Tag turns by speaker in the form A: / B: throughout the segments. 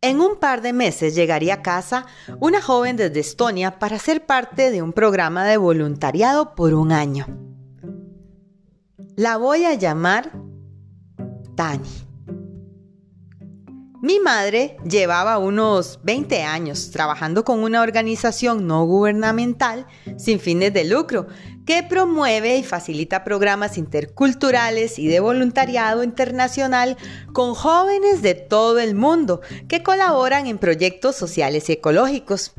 A: En un par de meses llegaría a casa una joven desde Estonia para ser parte de un programa de voluntariado por un año. La voy a llamar Tani. Mi madre llevaba unos 20 años trabajando con una organización no gubernamental sin fines de lucro que promueve y facilita programas interculturales y de voluntariado internacional con jóvenes de todo el mundo que colaboran en proyectos sociales y ecológicos.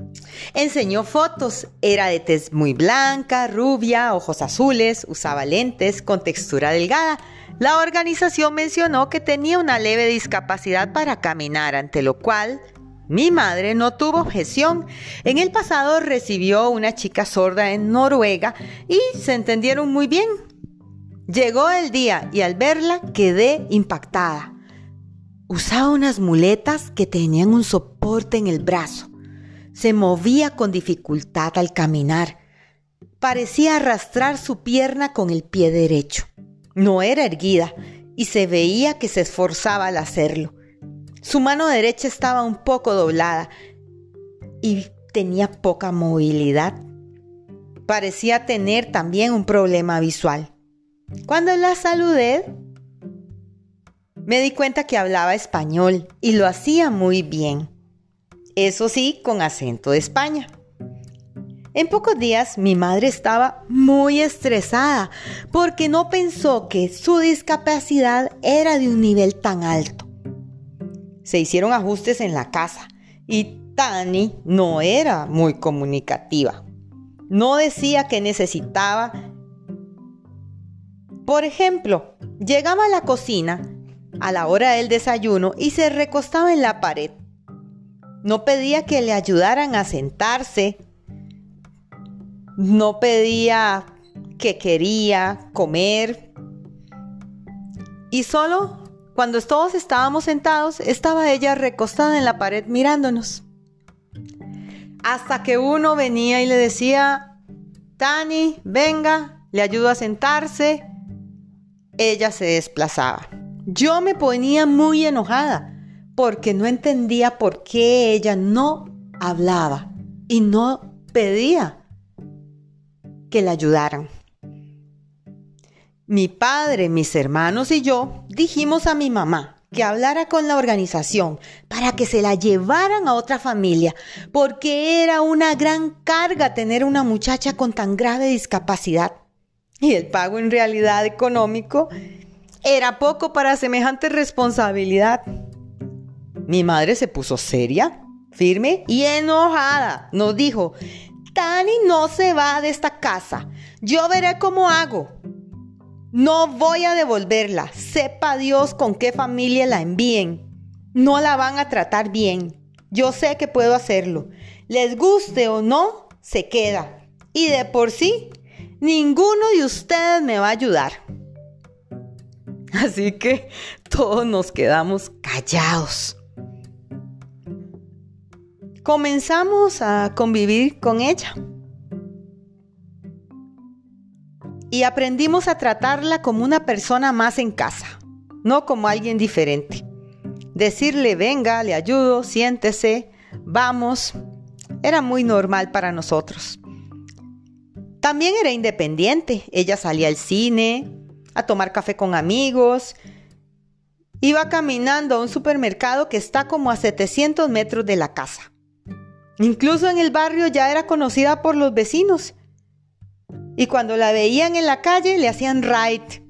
A: Enseñó fotos, era de tez muy blanca, rubia, ojos azules, usaba lentes con textura delgada la organización mencionó que tenía una leve discapacidad para caminar, ante lo cual mi madre no tuvo objeción. En el pasado recibió una chica sorda en Noruega y se entendieron muy bien. Llegó el día y al verla quedé impactada. Usaba unas muletas que tenían un soporte en el brazo. Se movía con dificultad al caminar. Parecía arrastrar su pierna con el pie derecho. No era erguida y se veía que se esforzaba al hacerlo. Su mano derecha estaba un poco doblada y tenía poca movilidad. Parecía tener también un problema visual. Cuando la saludé, me di cuenta que hablaba español y lo hacía muy bien. Eso sí, con acento de España. En pocos días mi madre estaba muy estresada porque no pensó que su discapacidad era de un nivel tan alto. Se hicieron ajustes en la casa y Tani no era muy comunicativa. No decía que necesitaba. Por ejemplo, llegaba a la cocina a la hora del desayuno y se recostaba en la pared. No pedía que le ayudaran a sentarse no pedía que quería comer. Y solo cuando todos estábamos sentados, estaba ella recostada en la pared mirándonos. Hasta que uno venía y le decía, Tani, venga, le ayudo a sentarse. Ella se desplazaba. Yo me ponía muy enojada porque no entendía por qué ella no hablaba y no pedía que la ayudaran. Mi padre, mis hermanos y yo dijimos a mi mamá que hablara con la organización para que se la llevaran a otra familia, porque era una gran carga tener una muchacha con tan grave discapacidad. Y el pago en realidad económico era poco para semejante responsabilidad. Mi madre se puso seria, firme y enojada. Nos dijo, Tani no se va de esta casa. Yo veré cómo hago. No voy a devolverla. Sepa Dios con qué familia la envíen. No la van a tratar bien. Yo sé que puedo hacerlo. Les guste o no, se queda. Y de por sí, ninguno de ustedes me va a ayudar. Así que todos nos quedamos callados comenzamos a convivir con ella. Y aprendimos a tratarla como una persona más en casa, no como alguien diferente. Decirle, venga, le ayudo, siéntese, vamos, era muy normal para nosotros. También era independiente. Ella salía al cine, a tomar café con amigos. Iba caminando a un supermercado que está como a 700 metros de la casa. Incluso en el barrio ya era conocida por los vecinos. Y cuando la veían en la calle le hacían right.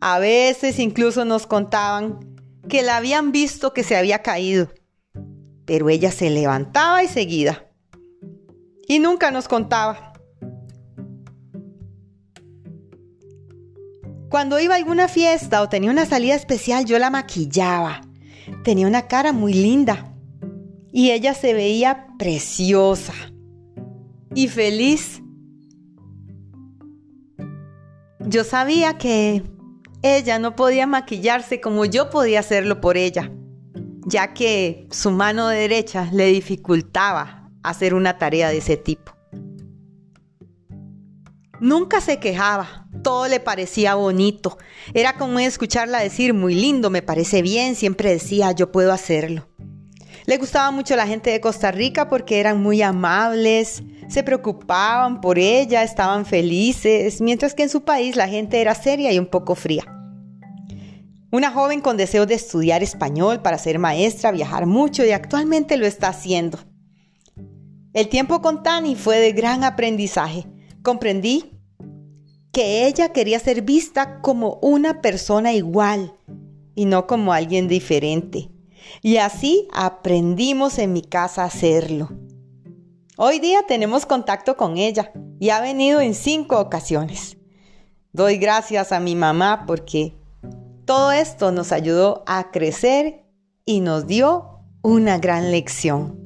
A: A veces incluso nos contaban que la habían visto que se había caído. Pero ella se levantaba y seguida. Y nunca nos contaba. Cuando iba a alguna fiesta o tenía una salida especial, yo la maquillaba. Tenía una cara muy linda y ella se veía preciosa y feliz. Yo sabía que ella no podía maquillarse como yo podía hacerlo por ella, ya que su mano derecha le dificultaba hacer una tarea de ese tipo. Nunca se quejaba, todo le parecía bonito. Era como escucharla decir, muy lindo, me parece bien, siempre decía, yo puedo hacerlo. Le gustaba mucho la gente de Costa Rica porque eran muy amables, se preocupaban por ella, estaban felices, mientras que en su país la gente era seria y un poco fría. Una joven con deseo de estudiar español para ser maestra, viajar mucho y actualmente lo está haciendo. El tiempo con Tani fue de gran aprendizaje. Comprendí que ella quería ser vista como una persona igual y no como alguien diferente. Y así aprendimos en mi casa a hacerlo. Hoy día tenemos contacto con ella y ha venido en cinco ocasiones. Doy gracias a mi mamá porque todo esto nos ayudó a crecer y nos dio una gran lección.